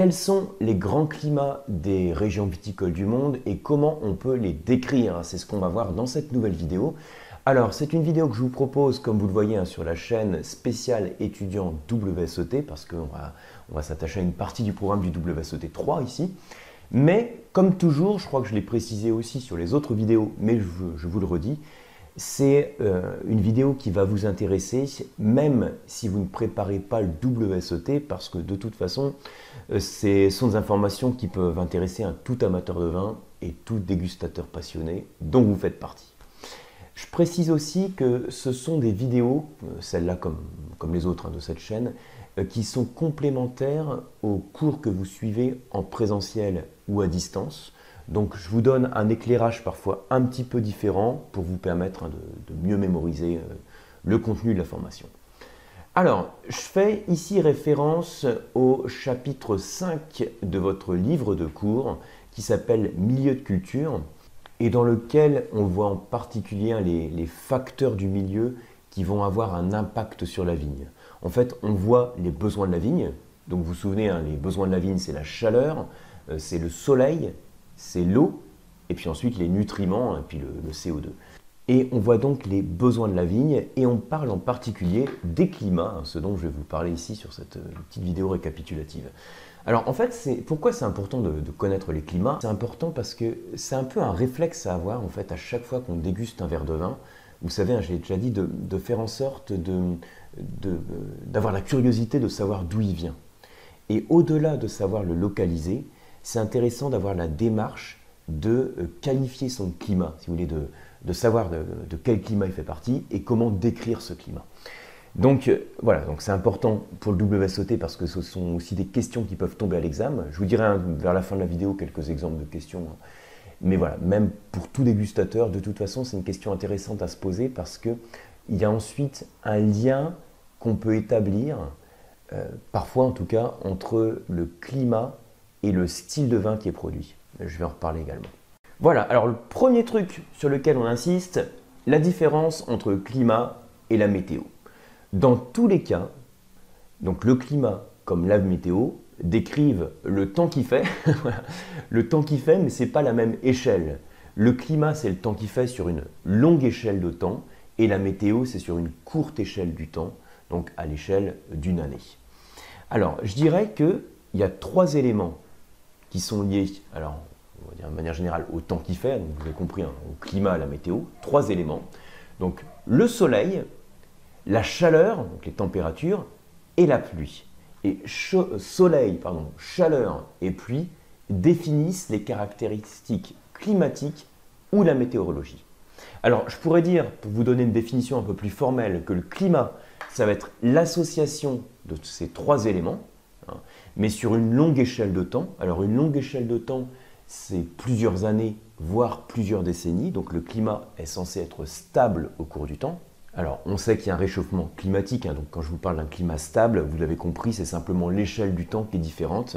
quels sont les grands climats des régions viticoles du monde et comment on peut les décrire C'est ce qu'on va voir dans cette nouvelle vidéo. Alors, c'est une vidéo que je vous propose, comme vous le voyez hein, sur la chaîne spéciale étudiant WSET, parce qu'on va, on va s'attacher à une partie du programme du WSET 3 ici. Mais, comme toujours, je crois que je l'ai précisé aussi sur les autres vidéos, mais je, vous le redis, c'est euh, une vidéo qui va vous intéresser, même si vous ne préparez pas le WSET, parce que de toute façon, euh, ce sont des informations qui peuvent intéresser un tout amateur de vin et tout dégustateur passionné, dont vous faites partie. Je précise aussi que ce sont des vidéos, euh, celles-là comme, les autres hein, de cette chaîne, qui sont complémentaires aux cours que vous suivez en présentiel ou à distance. Donc je vous donne un éclairage parfois un petit peu différent pour vous permettre de, mieux mémoriser euh, le contenu de la formation. Alors, je fais ici référence au chapitre 5 de votre livre de cours qui s'appelle Milieu de culture et dans lequel on voit en particulier les, facteurs du milieu qui vont avoir un impact sur la vigne. En fait, on voit les besoins de la vigne. Donc vous vous souvenez, hein, les besoins de la vigne, c'est la chaleur, euh, c'est le soleil, c'est l'eau, et puis ensuite les nutriments, et puis le, CO2. Et on voit donc les besoins de la vigne, et on parle en particulier des climats, hein, ce dont je vais vous parler ici sur cette euh, petite vidéo récapitulative. Alors en fait, c'est pourquoi c'est important de, connaître les climats? C'est important parce que c'est un peu un réflexe à avoir en fait à chaque fois qu'on déguste un verre de vin. Vous savez, hein, j'ai déjà dit de, faire en sorte d'avoir la curiosité de savoir d'où il vient. Et au-delà de savoir le localiser, c'est intéressant d'avoir la démarche de euh, qualifier son climat, si vous voulez, de, savoir de quel climat il fait partie et comment décrire ce climat. Donc euh, voilà, donc c'est important pour le WSOT parce que ce sont aussi des questions qui peuvent tomber à l'examen. Je vous dirai vers la fin de la vidéo quelques exemples de questions. Mais voilà, même pour tout dégustateur, de toute façon, c'est une question intéressante à se poser parce qu'il y a ensuite un lien qu'on peut établir, euh, parfois en tout cas, entre le climat et le style de vin qui est produit. Je vais en reparler également. Voilà, alors le premier truc sur lequel on insiste, la différence entre le climat et la météo. Dans tous les cas, donc le climat comme la météo décrivent le temps qui fait, le temps qui fait, mais ce n'est pas la même échelle. Le climat, c'est le temps qui fait sur une longue échelle de temps, et la météo, c'est sur une courte échelle du temps, donc à l'échelle d'une année. Alors, je dirais qu'il y a trois éléments qui sont liés, alors, on va dire de manière générale, au temps qui fait, vous avez compris, hein, au climat, à la météo, trois éléments. Donc, le soleil, la chaleur, donc les températures, et la pluie. Et soleil, pardon, chaleur et pluie définissent les caractéristiques climatiques ou la météorologie. Alors, je pourrais dire, pour vous donner une définition un peu plus formelle, que le climat, ça va être l'association de ces trois éléments, hein, mais sur une longue échelle de temps. Alors, une longue échelle de temps, c'est plusieurs années, voire plusieurs décennies. Donc, le climat est censé être stable au cours du temps. Alors, on sait qu'il y a un réchauffement climatique, hein, donc quand je vous parle d'un climat stable, vous l'avez compris, c'est simplement l'échelle du temps qui est différente.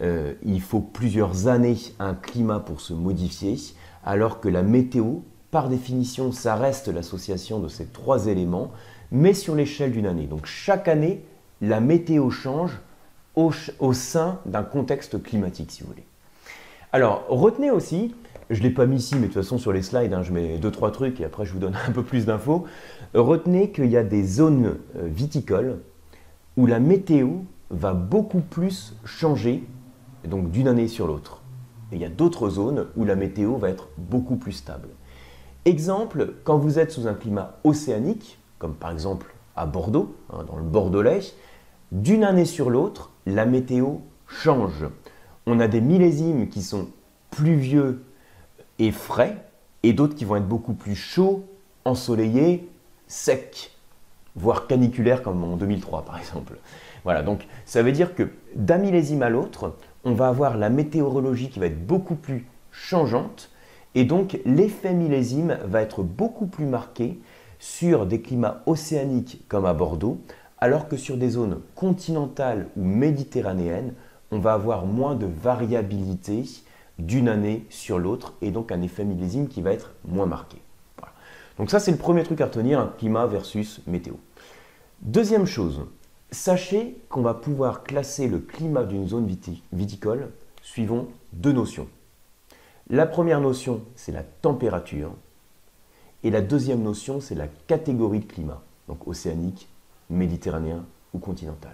Euh, il faut plusieurs années un climat pour se modifier, alors que la météo, par définition, ça reste l'association de ces trois éléments, mais sur l'échelle d'une année. Donc chaque année, la météo change au, sein d'un contexte climatique, si vous voulez. Alors, retenez aussi je ne l'ai pas mis ici, mais de toute façon sur les slides, hein, je mets deux, trois trucs et après je vous donne un peu plus d'infos. Retenez qu'il y a des zones euh, viticoles où la météo va beaucoup plus changer donc d'une année sur l'autre. Et il y a d'autres zones où la météo va être beaucoup plus stable. Exemple, quand vous êtes sous un climat océanique, comme par exemple à Bordeaux, hein, dans le Bordelais, d'une année sur l'autre, la météo change. On a des millésimes qui sont pluvieux et frais, et d'autres qui vont être beaucoup plus chauds, ensoleillés, secs, voire caniculaires comme en 2003 par exemple. Voilà, donc ça veut dire que d'un millésime à l'autre, on va avoir la météorologie qui va être beaucoup plus changeante, et donc l'effet millésime va être beaucoup plus marqué sur des climats océaniques comme à Bordeaux, alors que sur des zones continentales ou méditerranéennes, on va avoir moins de variabilité d'une année sur l'autre et donc un effet millésime qui va être moins marqué. Donc ça c'est le premier truc à retenir, un climat versus météo. Deuxième chose, Sachez qu'on va pouvoir classer le climat d'une zone viticole suivant deux notions. La première notion, c'est la température. Et la deuxième notion, c'est la catégorie de climat, donc océanique, méditerranéen ou continental.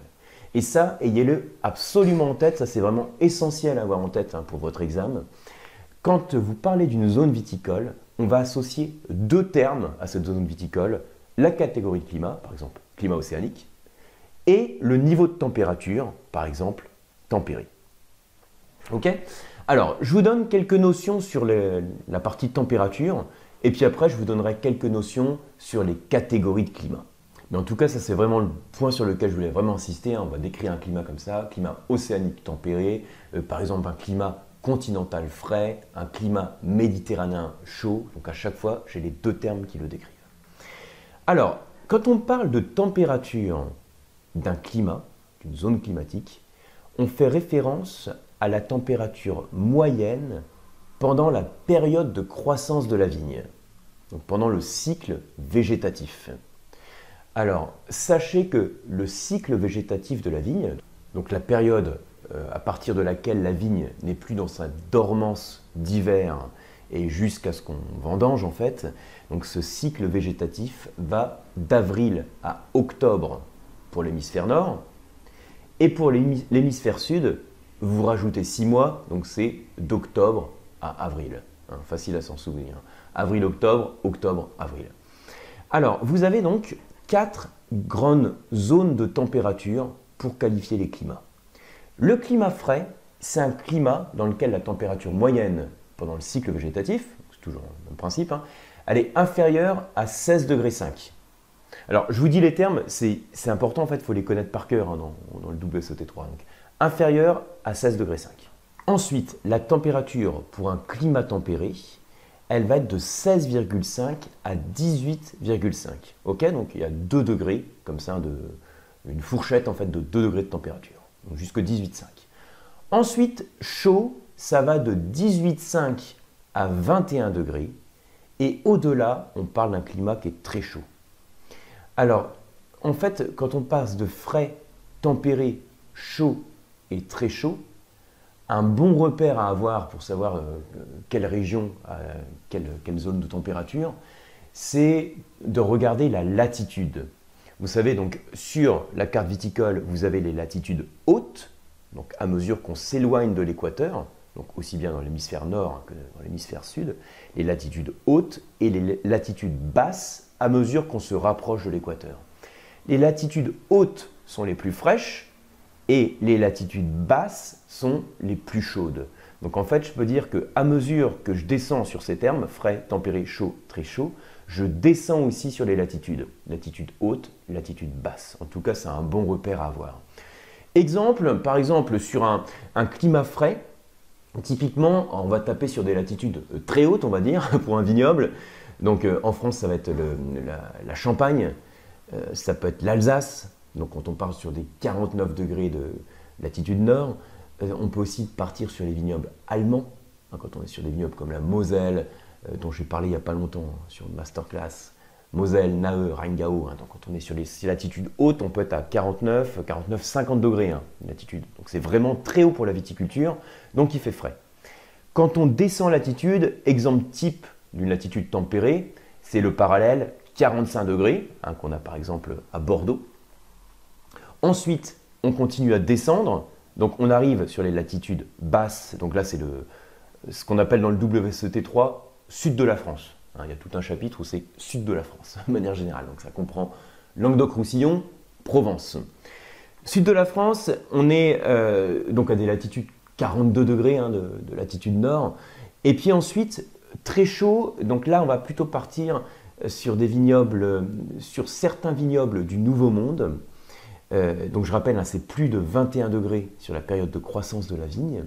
Et ça, ayez-le absolument en tête, ça c'est vraiment essentiel à avoir en tête hein, pour votre examen. Quand vous parlez d'une zone viticole, on va associer deux termes à cette zone viticole, la catégorie de climat, par exemple climat océanique, et le niveau de température, par exemple tempéré. Ok? Alors, je vous donne quelques notions sur la partie température, et puis après, je vous donnerai quelques notions sur les catégories de climat. Mais en tout cas, ça c'est vraiment le point sur lequel je voulais vraiment insister. Hein. On va décrire un climat comme ça, climat océanique tempéré, euh, par exemple un climat continental frais, un climat méditerranéen chaud. Donc à chaque fois, j'ai les deux termes qui le décrivent. Alors, quand on parle de température d'un climat, d'une zone climatique, on fait référence à la température moyenne pendant la période de croissance de la vigne, donc pendant le cycle végétatif. Alors, sachez que le cycle végétatif de la vigne, donc la période euh, à partir de laquelle la vigne n'est plus dans sa dormance d'hiver et jusqu'à ce qu'on vendange en fait, donc ce cycle végétatif va d'avril à octobre pour l'hémisphère nord et pour l'hémisphère sud, vous rajoutez 6 mois, donc c'est d'octobre à avril. Hein, facile à s'en souvenir. Avril-octobre, octobre-avril. Alors, vous avez donc quatre grandes zones de température pour qualifier les climats. Le climat frais, c'est un climat dans lequel la température moyenne pendant le cycle végétatif, c'est toujours le même principe, hein, elle est inférieure à 16 degrés 5. Alors, je vous dis les termes, c'est important en fait, il faut les connaître par cœur hein, dans, le WSOT3. Donc, inférieure à 16 degrés 5. Ensuite, la température pour un climat tempéré, elle va être de 16,5 à 18,5. Ok, donc il y a 2 degrés, comme ça, une fourchette en fait de 2 degrés de température, donc jusqu'à 18,5. Ensuite, chaud, ça va de 18,5 à 21 degrés. Et au-delà, on parle d'un climat qui est très chaud. Alors, en fait, quand on passe de frais, tempéré, chaud et très chaud, un bon repère à avoir pour savoir euh, quelle région, euh, quelle, quelle, zone de température, c'est de regarder la latitude. Vous savez, donc sur la carte viticole, vous avez les latitudes hautes, donc à mesure qu'on s'éloigne de l'équateur, donc aussi bien dans l'hémisphère nord que dans l'hémisphère sud, les latitudes hautes et les latitudes basses à mesure qu'on se rapproche de l'équateur. Les latitudes hautes sont les plus fraîches, et les latitudes basses sont les plus chaudes. Donc en fait, je peux dire que à mesure que je descends sur ces termes, frais, tempéré, chaud, très chaud, je descends aussi sur les latitudes. Latitude haute, latitude basse. En tout cas, c'est un bon repère à avoir. Exemple, par exemple, sur un, climat frais, typiquement, on va taper sur des latitudes très hautes, on va dire, pour un vignoble. Donc euh, en France, ça va être la, Champagne, euh, ça peut être l'Alsace, donc quand on parle sur des 49 degrés de latitude nord, euh, on peut aussi partir sur les vignobles allemands, hein, quand on est sur des vignobles comme la Moselle, euh, dont j'ai parlé il n'y a pas longtemps hein, sur masterclass, Moselle, Nahe, Rheingau. Hein, donc quand on est sur les latitudes hautes, on peut être à 49, 49, 50 degrés latitude. Donc c'est vraiment très haut pour la viticulture, donc il fait frais. Quand on descend latitude, exemple type d'une latitude tempérée, c'est le parallèle 45 degrés, qu'on a par exemple à Bordeaux, Ensuite, on continue à descendre. Donc on arrive sur les latitudes basses. Donc là, c'est ce qu'on appelle dans le WCT3 sud de la France. Hein, il y a tout un chapitre où c'est sud de la France, de manière générale. Donc ça comprend Languedoc-Roussillon, Provence. Sud de la France, on est euh, donc à des latitudes 42 degrés hein, de, de, latitude nord. Et puis ensuite, très chaud. Donc là, on va plutôt partir sur des vignobles, sur certains vignobles du Nouveau Monde. Euh, donc je rappelle, hein, c'est plus de 21 degrés sur la période de croissance de la vigne.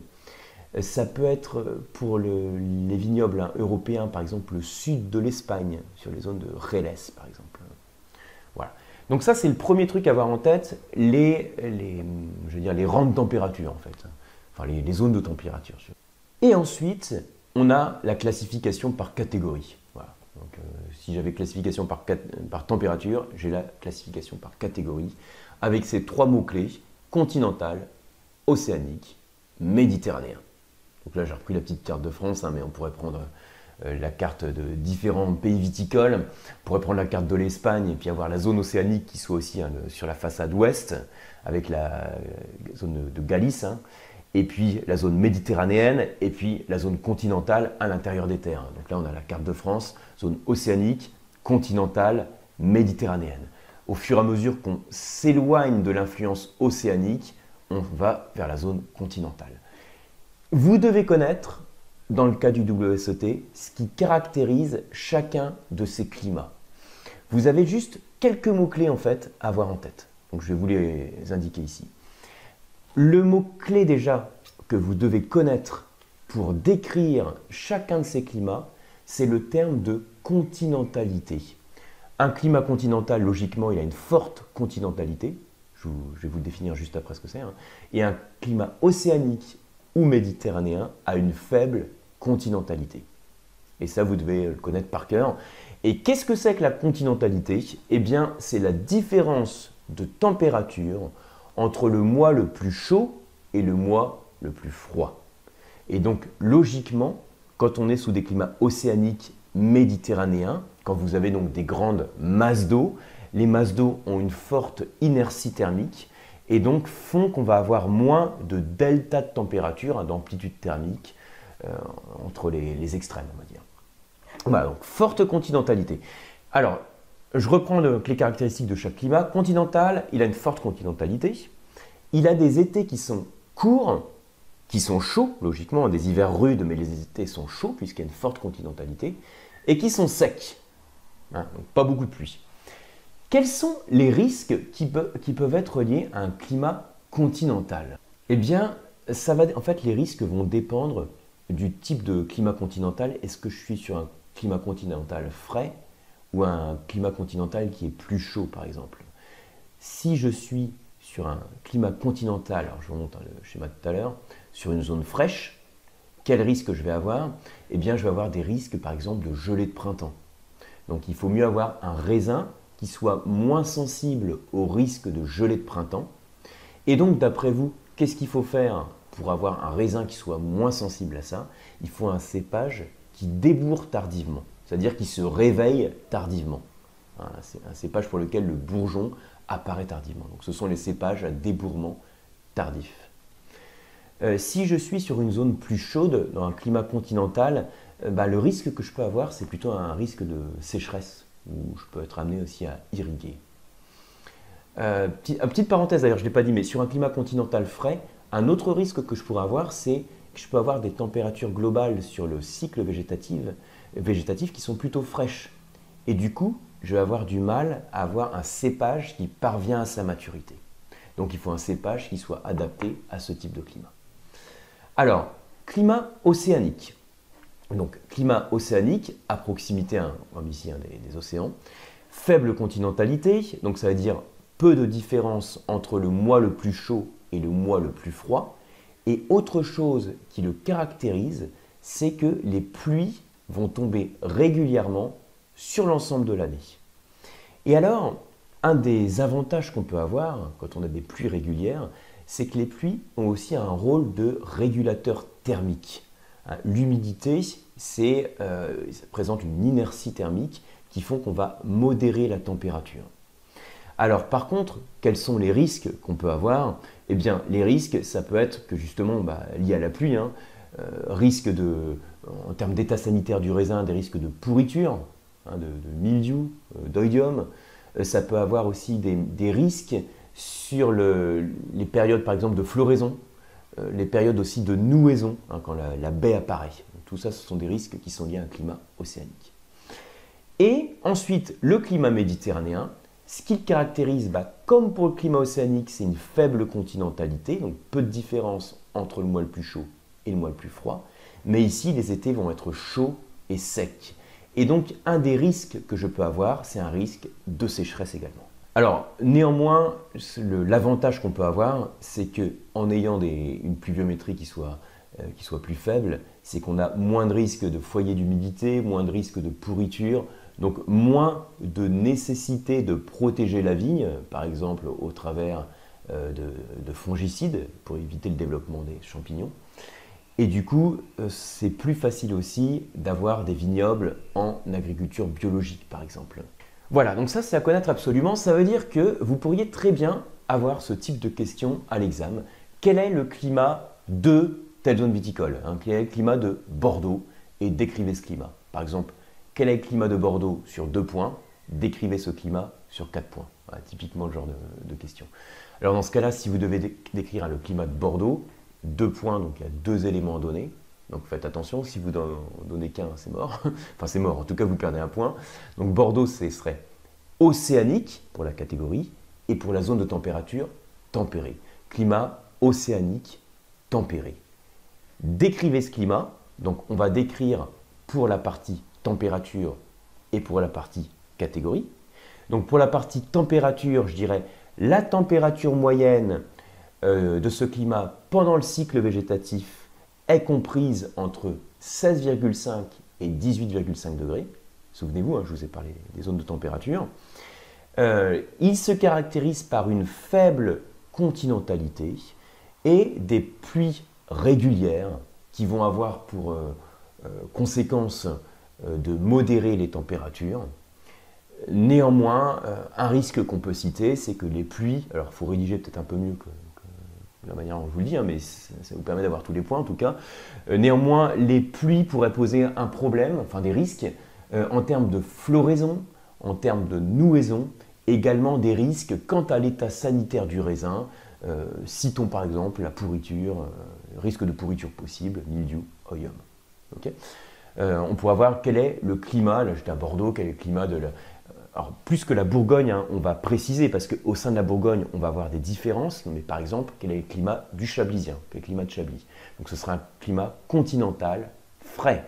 Euh, ça peut être pour les vignobles hein, européens, par exemple le sud de l'Espagne, sur les zones de Reles, par exemple. Voilà. Donc ça, c'est le premier truc à avoir en tête, les, je veux dire, les rangs de température, en fait. Enfin, les, zones de température. Et ensuite, on a la classification par catégorie. Voilà. Donc, euh, si j'avais classification par, par température, j'ai la classification par catégorie avec ces trois mots-clés, continental, océanique, méditerranéen. Donc là, j'ai repris la petite carte de France, hein, mais on pourrait prendre euh, la carte de différents pays viticoles. On pourrait prendre la carte de l'Espagne et puis avoir la zone océanique qui soit aussi hein, sur la façade ouest, avec la euh, zone de Galice, hein, et puis la zone méditerranéenne, et puis la zone continentale à l'intérieur des terres. Donc là, on a la carte de France, zone océanique, continentale, méditerranéenne. Au fur et à mesure qu'on s'éloigne de l'influence océanique, on va vers la zone continentale. Vous devez connaître dans le cas du WSET ce qui caractérise chacun de ces climats. Vous avez juste quelques mots-clés en fait à avoir en tête. Donc je vais vous les indiquer ici. Le mot-clé déjà que vous devez connaître pour décrire chacun de ces climats, c'est le terme de continentalité. Un climat continental, logiquement, il a une forte continentalité. Je, vais vous le définir juste après ce que c'est. Hein. Et un climat océanique ou méditerranéen a une faible continentalité. Et ça, vous devez le connaître par cœur. Et qu'est-ce que c'est que la continentalité? Eh bien, c'est la différence de température entre le mois le plus chaud et le mois le plus froid. Et donc, logiquement, quand on est sous des climats océaniques méditerranéens, quand vous avez donc des grandes masses d'eau, les masses d'eau ont une forte inertie thermique et donc font qu'on va avoir moins de delta de température, hein, d'amplitude thermique, euh, entre les, extrêmes, on va dire. Voilà, donc forte continentalité. Alors, je reprends les caractéristiques de chaque climat. Continental, il a une forte continentalité. Il a des étés qui sont courts, qui sont chauds, logiquement, des hivers rudes, mais les étés sont chauds puisqu'il y a une forte continentalité, et qui sont secs. Hein, donc pas beaucoup de pluie. Quels sont les risques qui, peuvent être liés à un climat continental? Eh bien, ça va, en fait, les risques vont dépendre du type de climat continental. Est-ce que je suis sur un climat continental frais ou un climat continental qui est plus chaud, par exemple? Si je suis sur un climat continental, alors je remonte le schéma de tout à l'heure, sur une zone fraîche, quel risque je vais avoir? Eh bien, je vais avoir des risques, par exemple, de gelée de printemps. Donc, il faut mieux avoir un raisin qui soit moins sensible au risque de gelée de printemps. Et donc, d'après vous, qu'est-ce qu'il faut faire pour avoir un raisin qui soit moins sensible à ça, il faut un cépage qui débourre tardivement, c'est-à-dire qui se réveille tardivement. C'est un cépage pour lequel le bourgeon apparaît tardivement. Donc ce sont les cépages à débourrement tardif. Euh, si je suis sur une zone plus chaude, dans un climat continental, euh, bah, le risque que je peux avoir, c'est plutôt un risque de sécheresse, où je peux être amené aussi à irriguer. Euh, petite parenthèse d'ailleurs, je ne l'ai pas dit, mais sur un climat continental frais, un autre risque que je pourrais avoir, c'est que je peux avoir des températures globales sur le cycle végétatif qui sont plutôt fraîches. Et du coup, je vais avoir du mal à avoir un cépage qui parvient à sa maturité. Donc il faut un cépage qui soit adapté à ce type de climat. Alors, climat océanique. Donc climat océanique à proximité hein, ici, des, des océans. Faible continentalité, donc ça veut dire peu de différence entre le mois le plus chaud et le mois le plus froid. Et autre chose qui le caractérise, c'est que les pluies vont tomber régulièrement sur l'ensemble de l'année. Et alors, un des avantages qu'on peut avoir quand on a des pluies régulières, c'est que les pluies ont aussi un rôle de régulateur thermique. Hein, l'humidité, euh, présente une inertie thermique qui font qu'on va modérer la température. Alors par contre, quels sont les risques qu'on peut avoir? Eh bien, les risques, ça peut être que justement, bah, lié à la pluie, hein, euh, risque de, en termes d'état sanitaire du raisin, des risques de pourriture, hein, de, mildiou, euh, d'oïdium. Euh, ça peut avoir aussi des, risques sur les périodes, par exemple, de floraison, les périodes aussi de nouaison, hein, quand la, baie apparaît. Tout ça, ce sont des risques qui sont liés à un climat océanique. Et ensuite, le climat méditerranéen, ce qui le caractérise, bah, comme pour le climat océanique, c'est une faible continentalité, donc peu de différence entre le mois le plus chaud et le mois le plus froid. Mais ici, les étés vont être chauds et secs. Et donc, un des risques que je peux avoir, c'est un risque de sécheresse également. Alors, néanmoins, l'avantage qu'on peut avoir, c'est que en ayant une pluviométrie qui soit, euh, qui soit plus faible, c'est qu'on a moins de risques de foyer d'humidité, moins de risques de pourriture, Donc moins de nécessité de protéger la vigne, par exemple au travers euh, de, fongicides pour éviter le développement des champignons. Et du coup, euh, c'est plus facile aussi d'avoir des vignobles en agriculture biologique, par exemple. Voilà, donc ça c'est à connaître absolument. Ça veut dire que vous pourriez très bien avoir ce type de question à l'examen. Quel est le climat de telle zone viticole hein, Quel est le climat de Bordeaux? Et décrivez ce climat. Par exemple, quel est le climat de Bordeaux sur deux points? Décrivez ce climat sur quatre points. Typiquement le genre de question. Alors dans ce cas-là, si vous devez décrire le climat de Bordeaux, deux points, donc il y a deux éléments à donner. Donc faites attention, si vous donnez qu'un, c'est mort. enfin c'est mort, en tout cas vous perdez un point. Donc Bordeaux, ce serait océanique pour la catégorie et pour la zone de température tempérée. Climat océanique tempéré. Décrivez ce climat. Donc on va décrire pour la partie température et pour la partie catégorie. Donc pour la partie température, je dirais la température moyenne euh, de ce climat pendant le cycle végétatif est comprise entre 16,5 et 18,5 degrés. Souvenez-vous, hein, je vous ai parlé des zones de température. Euh, il se caractérise par une faible continentalité et des pluies régulières qui vont avoir pour euh, conséquence de modérer les températures. Néanmoins, un risque qu'on peut citer, c'est que les pluies, alors il faut rédiger peut-être un peu mieux que, la manière dont je vous le dis, hein, mais ça vous permet d'avoir tous les points en tout cas. Euh, néanmoins, les pluies pourraient poser un problème, enfin des risques, euh, en termes de floraison, en termes de nouaison, également des risques quant à l'état sanitaire du raisin. Euh, citons par exemple la pourriture, risque de pourriture possible, mildiou, oium. on pourra voir quel est le climat, là j'étais à Bordeaux, quel est le climat de la, plus que la Bourgogne, hein, on va préciser, parce qu'au sein de la Bourgogne, on va avoir des différences, mais par exemple, quel est le climat du Chablisien, le climat de Chablis Donc ce sera un climat continental, frais.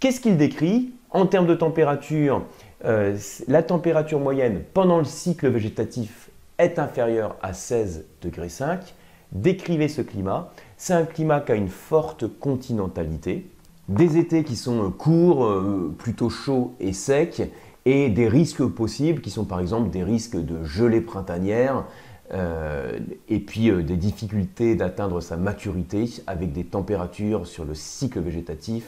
Qu'est-ce qu'il décrit? En termes de température, euh, la température moyenne pendant le cycle végétatif est inférieure à 16 degrés 5. Décrivez ce climat. C'est un climat qui a une forte continentalité, des étés qui sont courts, euh, plutôt chauds et secs, et des risques possibles qui sont par exemple des risques de gelée printanière euh, et puis euh, des difficultés d'atteindre sa maturité avec des températures sur le cycle végétatif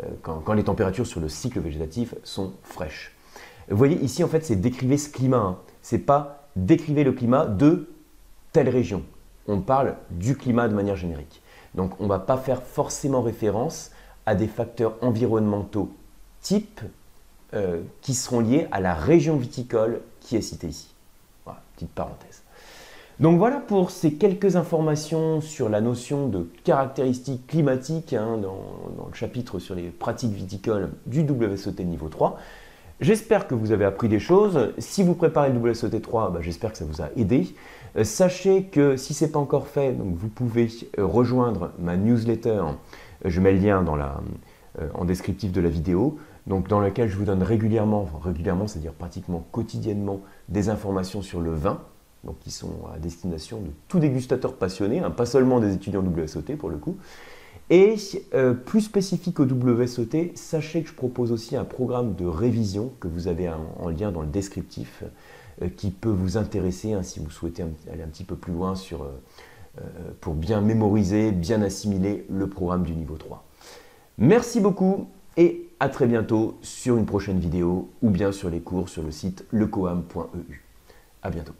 euh, quand, les températures sur le cycle végétatif sont fraîches. Vous voyez ici en fait c'est décrivez ce climat, hein. c'est pas décrivez le climat de telle région. On parle du climat de manière générique. Donc on ne va pas faire forcément référence à des facteurs environnementaux type euh, qui seront liés à la région viticole qui est citée ici. Voilà, petite parenthèse. Donc voilà pour ces quelques informations sur la notion de caractéristiques climatiques hein, dans, le chapitre sur les pratiques viticoles du WSOT niveau 3. J'espère que vous avez appris des choses. Si vous préparez le WSOT 3, bah, j'espère que ça vous a aidé. Euh, sachez que si ce n'est pas encore fait, vous pouvez euh, rejoindre ma newsletter. Je mets le lien en descriptif de la vidéo donc dans lequel je vous donne régulièrement, régulièrement, c'est-à-dire pratiquement quotidiennement, des informations sur le vin, donc qui sont à destination de tout dégustateur passionné, hein, pas seulement des étudiants WSOT pour le coup. Et euh, plus spécifique au WSOT, sachez que je propose aussi un programme de révision que vous avez en, lien dans le descriptif, euh, qui peut vous intéresser hein, si vous souhaitez aller un petit peu plus loin sur, euh, pour bien mémoriser, bien assimiler le programme du niveau 3. Merci beaucoup et à très bientôt sur une prochaine vidéo ou bien sur les cours sur le site lecoam.eu. À bientôt.